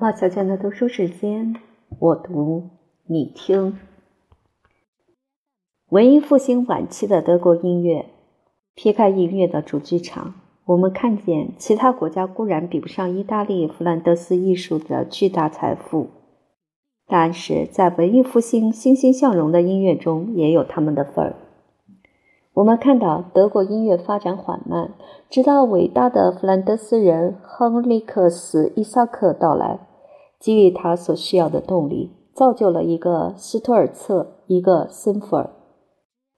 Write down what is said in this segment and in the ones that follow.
老小娟的读书时间，我读你听。文艺复兴晚期的德国音乐，撇开音乐的主剧场，我们看见其他国家固然比不上意大利弗兰德斯艺术的巨大财富，但是在文艺复兴欣欣向荣的音乐中，也有他们的份儿。我们看到德国音乐发展缓慢，直到伟大的弗兰德斯人亨利克斯·伊萨克到来。给予他所需要的动力，造就了一个施托尔策，一个森弗尔。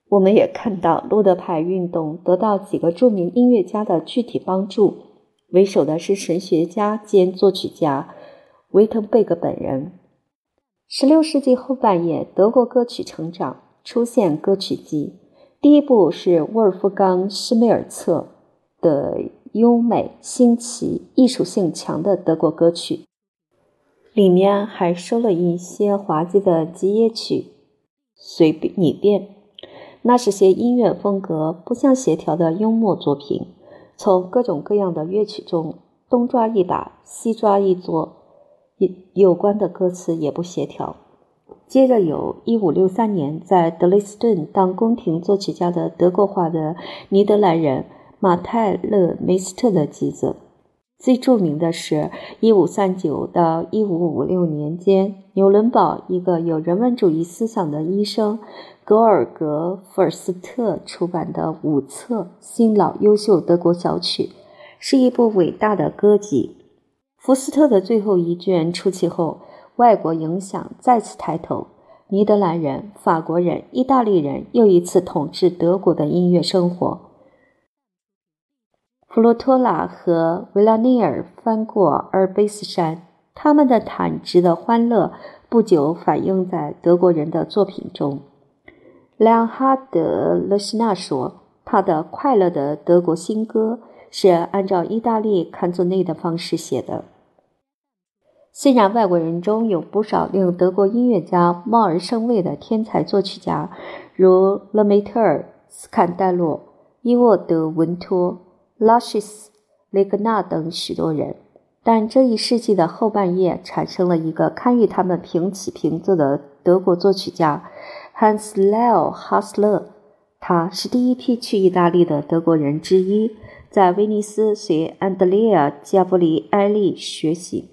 我们也看到路德派运动得到几个著名音乐家的具体帮助，为首的是神学家兼作曲家维滕贝格本人。十六世纪后半叶，德国歌曲成长，出现歌曲集。第一部是沃尔夫冈·施梅尔策的优美、新奇、艺术性强的德国歌曲。里面还收了一些滑稽的吉野曲，随便你便。那是些音乐风格不相协调的幽默作品，从各种各样的乐曲中东抓一把，西抓一撮，有有关的歌词也不协调。接着有一五六三年在德累斯顿当宫廷作曲家的德国化的尼德兰人马泰勒梅斯特的集子。最著名的是一五三九到一五五六年间，纽伦堡一个有人文主义思想的医生格尔格·福尔斯特出版的五册新老优秀德国小曲，是一部伟大的歌集。福斯特的最后一卷出期后，外国影响再次抬头，尼德兰人、法国人、意大利人又一次统治德国的音乐生活。弗洛托拉和维拉内尔翻过阿尔卑斯山，他们的坦直的欢乐不久反映在德国人的作品中。莱昂哈德·勒希纳说：“他的快乐的德国新歌是按照意大利坎佐内的方式写的。虽然外国人中有不少令德国音乐家望而生畏的天才作曲家，如勒梅特尔、斯坎代洛、伊沃德·文托。”拉什斯、雷格纳等许多人，但这一世纪的后半叶产生了一个堪与他们平起平坐的德国作曲家汉斯·莱奥·哈斯勒。他是第一批去意大利的德国人之一，在威尼斯随安德烈亚·加布里埃利学习，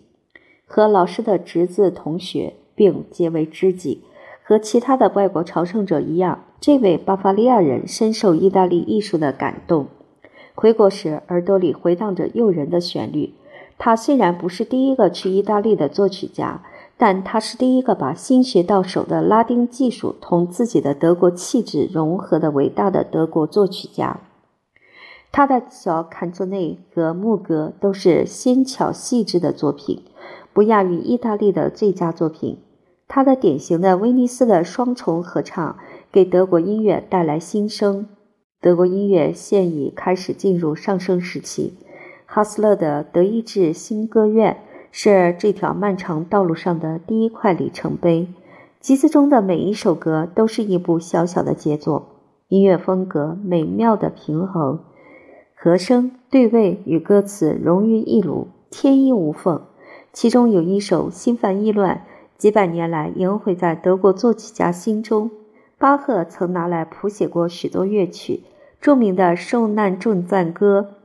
和老师的侄子同学，并结为知己。和其他的外国朝圣者一样，这位巴伐利亚人深受意大利艺术的感动。回国时，耳朵里回荡着诱人的旋律。他虽然不是第一个去意大利的作曲家，但他是第一个把新学到手的拉丁技术同自己的德国气质融合的伟大的德国作曲家。他的小坎佐内和牧歌都是纤巧细致的作品，不亚于意大利的最佳作品。他的典型的威尼斯的双重合唱给德国音乐带来新生。德国音乐现已开始进入上升时期。哈斯勒的德意志新歌院是这条漫长道路上的第一块里程碑。集子中的每一首歌都是一部小小的杰作，音乐风格美妙的平衡，和声、对位与歌词融于一炉，天衣无缝。其中有一首心烦意乱，几百年来萦回在德国作曲家心中。巴赫曾拿来谱写过许多乐曲，著名的受难重赞歌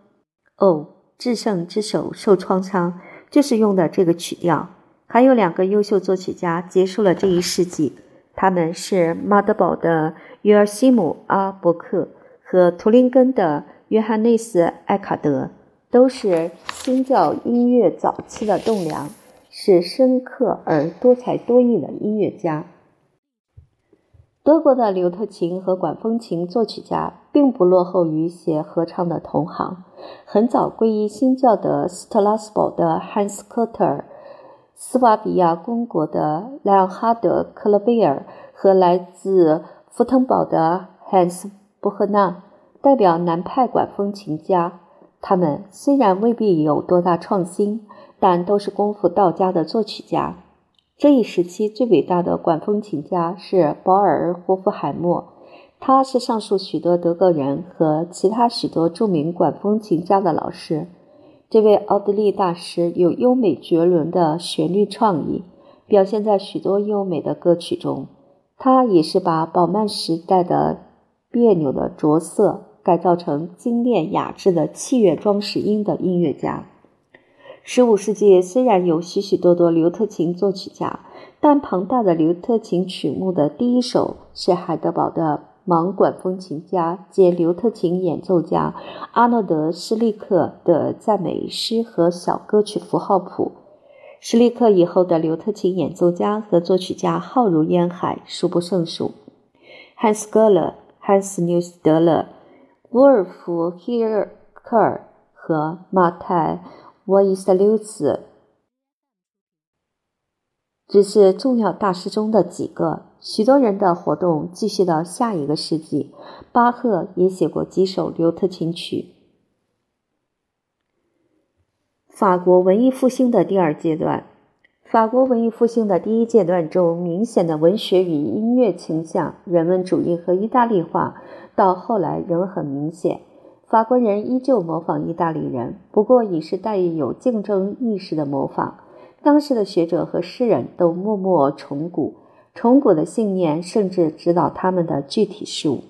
《哦，至圣之手受创伤》就是用的这个曲调。还有两个优秀作曲家结束了这一世纪，他们是马德堡的约尔西姆·阿伯克和图林根的约翰内斯·艾卡德，都是新教音乐早期的栋梁，是深刻而多才多艺的音乐家。德国的柳特琴和管风琴作曲家并不落后于写合唱的同行。很早皈依新教的斯特拉斯堡的汉斯·科特尔，斯瓦比亚公国的莱昂哈德·克勒贝尔和来自福腾堡的汉斯·布赫纳，代表南派管风琴家。他们虽然未必有多大创新，但都是功夫到家的作曲家。这一时期最伟大的管风琴家是保尔·霍夫海默，他是上述许多德国人和其他许多著名管风琴家的老师。这位奥地利大师有优美绝伦的旋律创意，表现在许多优美的歌曲中。他也是把宝曼时代的别扭的着色改造成精炼雅致的器乐装饰音的音乐家。十五世纪虽然有许许多多刘特琴作曲家，但庞大的刘特琴曲目的第一首是海德堡的。盲管风琴家兼刘特琴演奏家阿诺德·施利克的赞美诗和小歌曲符号谱。施利克以后的刘特琴演奏家和作曲家浩如烟海，数不胜数。汉斯·格勒、汉斯·纽斯德勒、沃尔夫·希尔克尔和马泰·沃伊斯留茨只是重要大师中的几个。许多人的活动继续到下一个世纪。巴赫也写过几首刘特琴曲。法国文艺复兴的第二阶段，法国文艺复兴的第一阶段中，明显的文学与音乐倾向、人文主义和意大利化，到后来仍很明显。法国人依旧模仿意大利人，不过已是带有竞争意识的模仿。当时的学者和诗人都默默崇古。崇古的信念甚至指导他们的具体事物。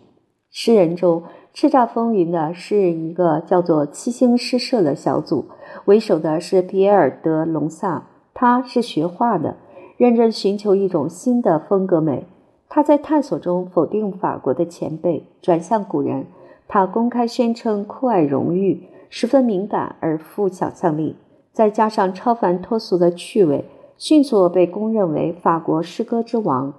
诗人中叱咤风云的是一个叫做七星诗社的小组，为首的是皮埃尔·德·隆萨，他是学画的，认真寻求一种新的风格美。他在探索中否定法国的前辈，转向古人。他公开宣称酷爱荣誉，十分敏感而富想象力，再加上超凡脱俗的趣味。迅速被公认为法国诗歌之王。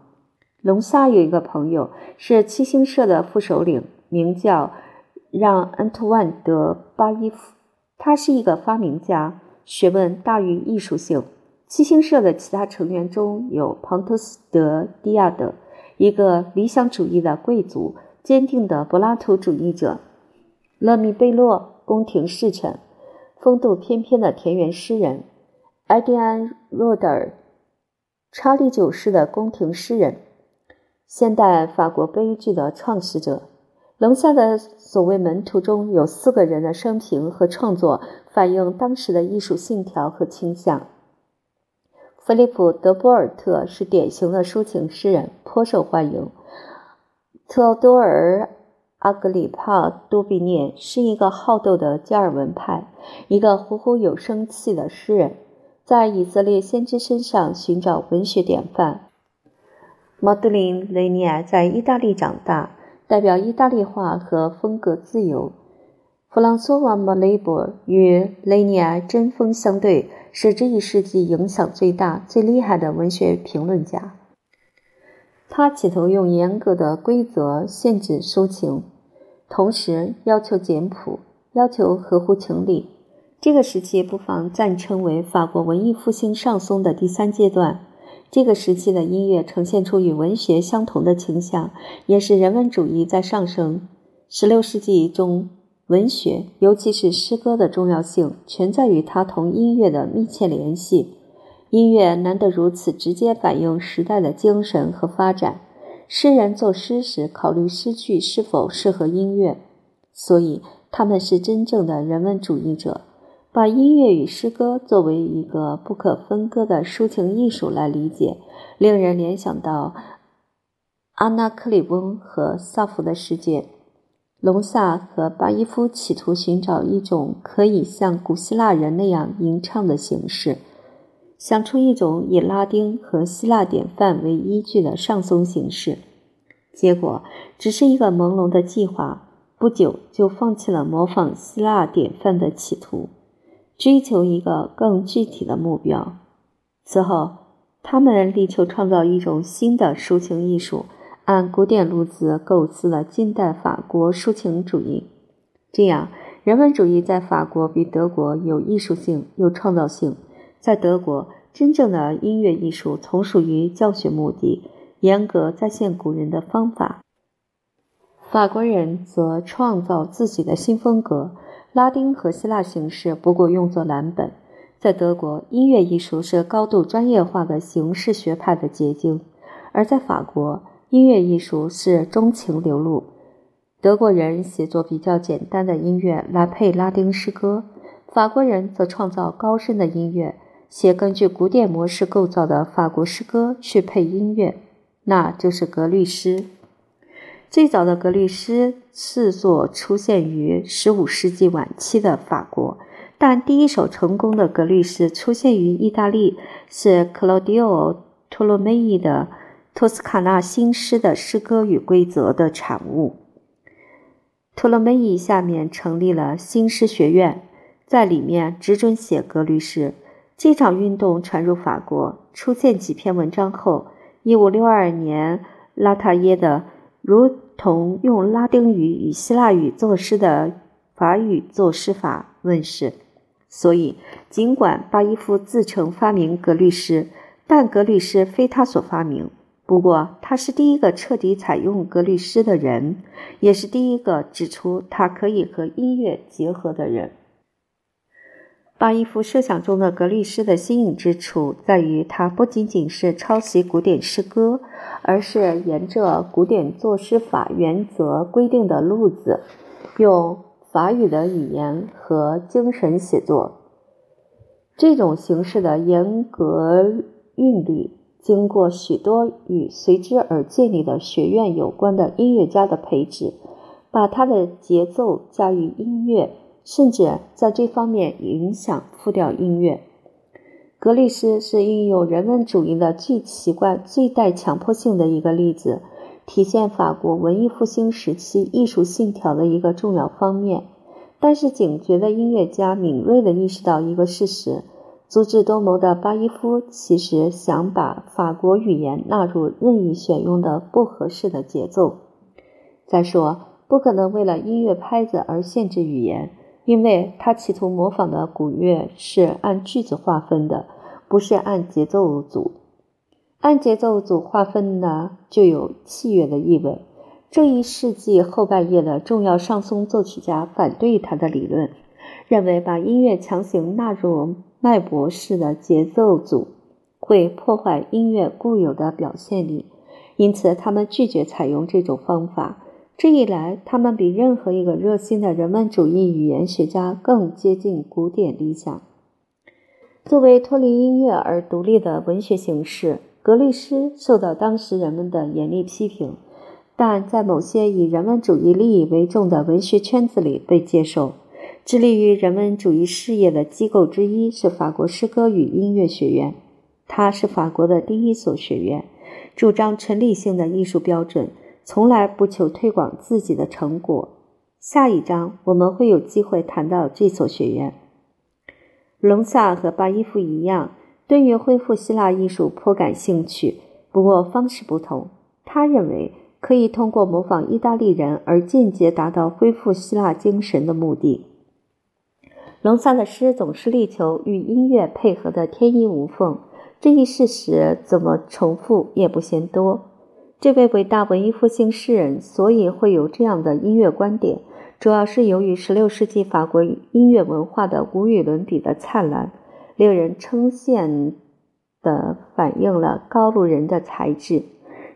隆萨有一个朋友是七星社的副首领，名叫让·安图万·德·巴伊夫。他是一个发明家，学问大于艺术性。七星社的其他成员中有庞特斯·德·迪亚德，一个理想主义的贵族，坚定的柏拉图主义者；勒米贝洛，宫廷侍臣，风度翩翩的田园诗人。埃迪安·若德尔，查理九世的宫廷诗人，现代法国悲剧的创始者。龙萨的所谓门徒中有四个人的生平和创作反映当时的艺术信条和倾向。菲利普·德波尔特是典型的抒情诗人，颇受欢迎。特多尔·阿格里帕·多比涅是一个好斗的加尔文派，一个虎虎有生气的诗人。在以色列先知身上寻找文学典范。毛德琳·雷尼埃在意大利长大，代表意大利化和风格自由。弗朗索瓦·莫雷博与雷尼埃针锋相对，是这一世纪影响最大、最厉害的文学评论家。他企图用严格的规则限制抒情，同时要求简朴，要求合乎情理。这个时期不妨暂称为法国文艺复兴上松的第三阶段。这个时期的音乐呈现出与文学相同的倾向，也是人文主义在上升。十六世纪中，文学，尤其是诗歌的重要性，全在于它同音乐的密切联系。音乐难得如此直接反映时代的精神和发展。诗人作诗时考虑诗句是否适合音乐，所以他们是真正的人文主义者。把音乐与诗歌作为一个不可分割的抒情艺术来理解，令人联想到阿纳克里翁和萨福的世界。隆萨和巴伊夫企图寻找一种可以像古希腊人那样吟唱的形式，想出一种以拉丁和希腊典范为依据的上松形式。结果只是一个朦胧的计划，不久就放弃了模仿希腊典范的企图。追求一个更具体的目标。此后，他们力求创造一种新的抒情艺术，按古典路子构思了近代法国抒情主义。这样，人文主义在法国比德国有艺术性、有创造性。在德国，真正的音乐艺术从属于教学目的，严格再现古人的方法；法国人则创造自己的新风格。拉丁和希腊形式不过用作蓝本。在德国，音乐艺术是高度专业化的形式学派的结晶；而在法国，音乐艺术是钟情流露。德国人写作比较简单的音乐来配拉丁诗歌，法国人则创造高深的音乐，写根据古典模式构造的法国诗歌去配音乐，那就是格律诗。最早的格律诗制作出现于15世纪晚期的法国，但第一首成功的格律诗出现于意大利，是克罗迪奥·托洛梅伊的《托斯卡纳新诗的诗歌与规则》的产物。托勒梅伊下面成立了新诗学院，在里面只准写格律诗。这场运动传入法国，出现几篇文章后，1562年拉塔耶的。如同用拉丁语与希腊语作诗的法语作诗法问世，所以尽管巴伊夫自称发明格律诗，但格律诗非他所发明。不过，他是第一个彻底采用格律诗的人，也是第一个指出它可以和音乐结合的人。巴伊夫设想中的格律诗的新颖之处在于，它不仅仅是抄袭古典诗歌，而是沿着古典作诗法原则规定的路子，用法语的语言和精神写作。这种形式的严格韵律，经过许多与随之而建立的学院有关的音乐家的培植，把它的节奏加于音乐。甚至在这方面影响复调音乐。格律诗是应用人文主义的最奇怪、最带强迫性的一个例子，体现法国文艺复兴时期艺术信条的一个重要方面。但是，警觉的音乐家敏锐地意识到一个事实：足智多谋的巴伊夫其实想把法国语言纳入任意选用的不合适的节奏。再说，不可能为了音乐拍子而限制语言。因为他企图模仿的古乐是按句子划分的，不是按节奏组。按节奏组划分呢，就有器乐的意味。这一世纪后半叶的重要上松作曲家反对他的理论，认为把音乐强行纳入脉搏式的节奏组会破坏音乐固有的表现力，因此他们拒绝采用这种方法。这一来，他们比任何一个热心的人文主义语言学家更接近古典理想。作为脱离音乐而独立的文学形式，格律诗受到当时人们的严厉批评，但在某些以人文主义利益为重的文学圈子里被接受。致力于人文主义事业的机构之一是法国诗歌与音乐学院，它是法国的第一所学院，主张纯理性的艺术标准。从来不求推广自己的成果。下一章我们会有机会谈到这所学院。隆萨和巴伊夫一样，对于恢复希腊艺术颇感兴趣，不过方式不同。他认为可以通过模仿意大利人而间接达到恢复希腊精神的目的。隆萨的诗总是力求与音乐配合的天衣无缝，这一事实怎么重复也不嫌多。这位伟大文艺复兴诗人所以会有这样的音乐观点，主要是由于16世纪法国音乐文化的无与伦比的灿烂，令人称羡的反映了高卢人的才智。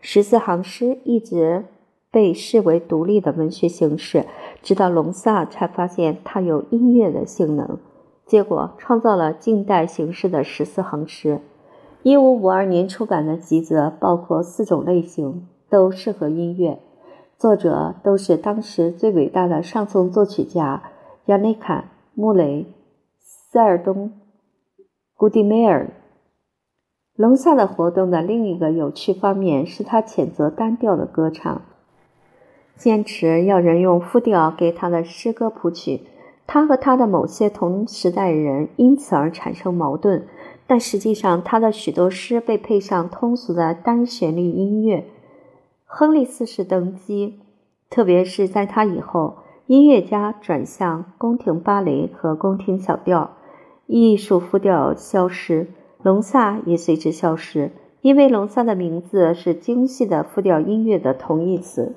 十四行诗一直被视为独立的文学形式，直到隆萨才发现它有音乐的性能，结果创造了近代形式的十四行诗。一五五二年出版的集子包括四种类型，都适合音乐。作者都是当时最伟大的上层作曲家：亚内卡、穆雷、塞尔东、古迪梅尔。隆萨的活动的另一个有趣方面是他谴责单调的歌唱，坚持要人用复调给他的诗歌谱曲。他和他的某些同时代人因此而产生矛盾。但实际上，他的许多诗被配上通俗的单旋律音乐。亨利四世登基，特别是在他以后，音乐家转向宫廷芭蕾和宫廷小调，艺术复调消失，隆萨也随之消失，因为隆萨的名字是精细的复调音乐的同义词。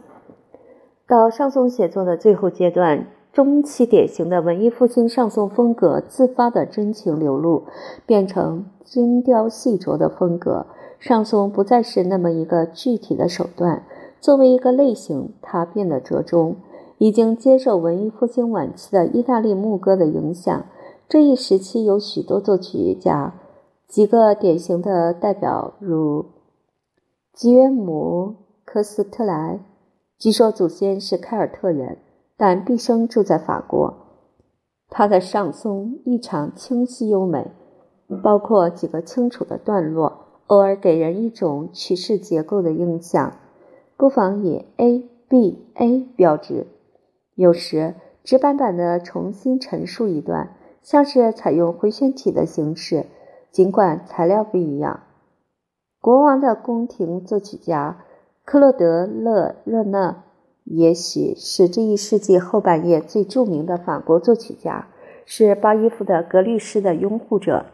到上颂写作的最后阶段。中期典型的文艺复兴上颂风格自发的真情流露，变成精雕细琢的风格。上颂不再是那么一个具体的手段，作为一个类型，它变得折中。已经接受文艺复兴晚期的意大利牧歌的影响，这一时期有许多作曲家，几个典型的代表如吉约姆·科斯特莱，据说祖先是凯尔特人，但毕生住在法国。他的上松异常清晰优美，包括几个清楚的段落，偶尔给人一种曲式结构的印象。不妨以 A B A 标志，有时直板板的重新陈述一段，像是采用回旋体的形式，尽管材料不一样。国王的宫廷作曲家克洛德·勒热讷，也许是这一世纪后半叶最著名的法国作曲家，是巴伊夫的格律诗的拥护者。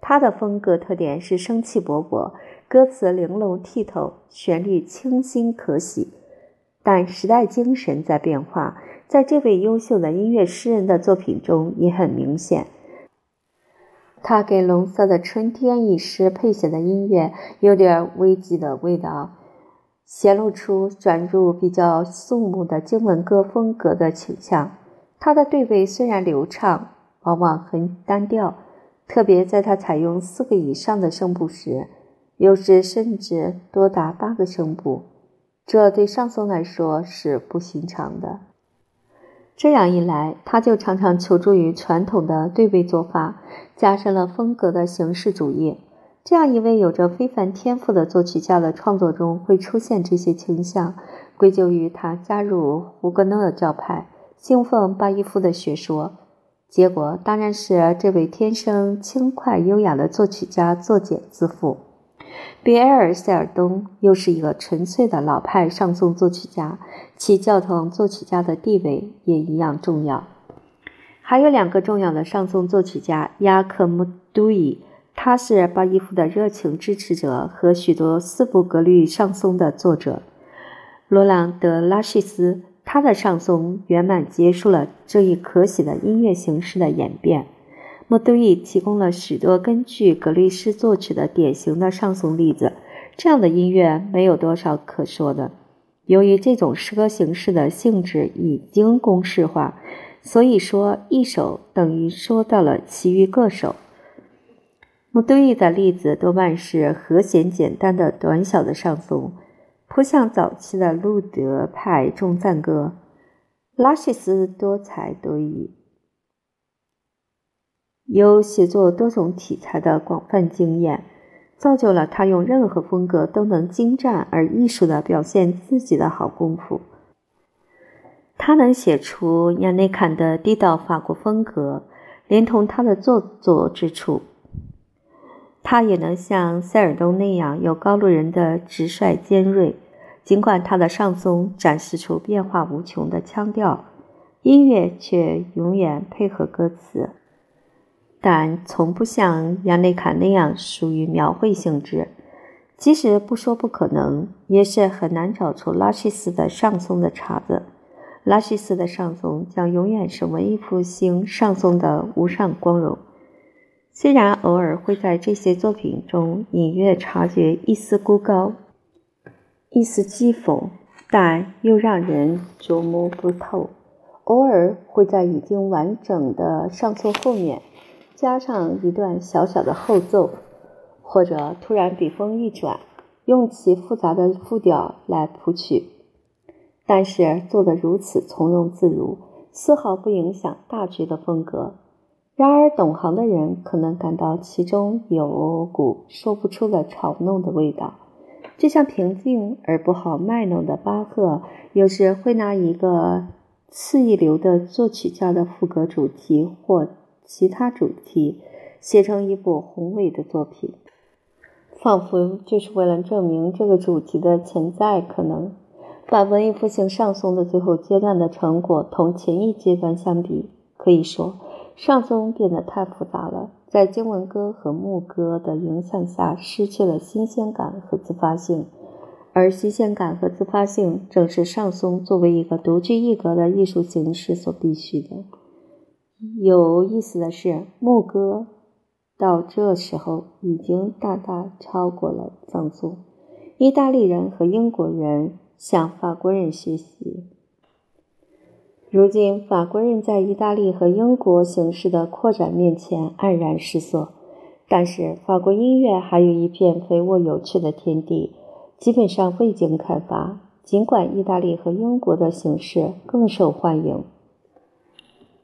他的风格特点是生气勃勃。歌词玲珑剔透，旋律清新可喜，但时代精神在变化，在这位优秀的音乐诗人的作品中也很明显。他给龙色的春天一诗配写的音乐有点危机的味道，显露出转入比较肃穆的经文歌风格的倾向。他的对位虽然流畅，往往很单调，特别在他采用四个以上的声部时。有时甚至多达八个声部，这对上松来说是不寻常的。这样一来，他就常常求助于传统的对位做法，加深了风格的形式主义。这样一位有着非凡天赋的作曲家的创作中会出现这些倾向，归咎于他加入胡格诺教派，信奉巴伊夫的学说。结果当然是这位天生轻快优雅的作曲家作茧自缚。比埃尔·塞尔东又是一个纯粹的老派上颂作曲家，其教堂作曲家的地位也一样重要。还有两个重要的上颂作曲家：雅克·穆杜伊，他是巴伊夫的热情支持者和许多四部格律上颂的作者；罗朗·德拉西斯，他的上颂圆满结束了这一可喜的音乐形式的演变。莫杜伊提供了许多根据格律诗作曲的典型的上颂例子，这样的音乐没有多少可说的。由于这种诗歌形式的性质已经公式化，所以说一首等于说到了其余各首。莫多伊的例子多半是和弦简单的短小的上颂，颇像早期的路德派众赞歌。拉谢斯多才多艺。有写作多种题材的广泛经验，造就了他用任何风格都能精湛而艺术的表现自己的好功夫。他能写出亚内坎的地道法国风格，连同他的做作之处。他也能像塞尔东那样有高卢人的直率尖锐，尽管他的上松展示出变化无穷的腔调，音乐却永远配合歌词。但从不像亚内卡那样属于描绘性质，即使不说不可能，也是很难找出拉希斯的上松的茬子。拉希斯的上松将永远是文艺复兴上松的无上光荣。虽然偶尔会在这些作品中隐约察觉一丝孤高、一丝讥讽，但又让人琢磨不透。偶尔会在已经完整的上颂后面。加上一段小小的后奏，或者突然笔锋一转，用其复杂的复调来谱曲，但是做得如此从容自如，丝毫不影响大局的风格。然而，懂行的人可能感到其中有股说不出的嘲弄的味道，就像平静而不好卖弄的巴赫，有时会拿一个次一流的作曲家的赋格主题或。其他主题写成一部宏伟的作品，仿佛就是为了证明这个主题的潜在可能。把文艺复兴上颂的最后阶段的成果同前一阶段相比，可以说上颂变得太复杂了，在经文歌和牧歌的影响下，失去了新鲜感和自发性。而新鲜感和自发性正是上颂作为一个独具一格的艺术形式所必须的。有意思的是，牧歌到这时候已经大大超过了藏颂。意大利人和英国人向法国人学习，如今，法国人在意大利和英国形式的扩展面前黯然失色。但是，法国音乐还有一片肥沃有趣的天地，基本上未经开发。尽管意大利和英国的形式更受欢迎。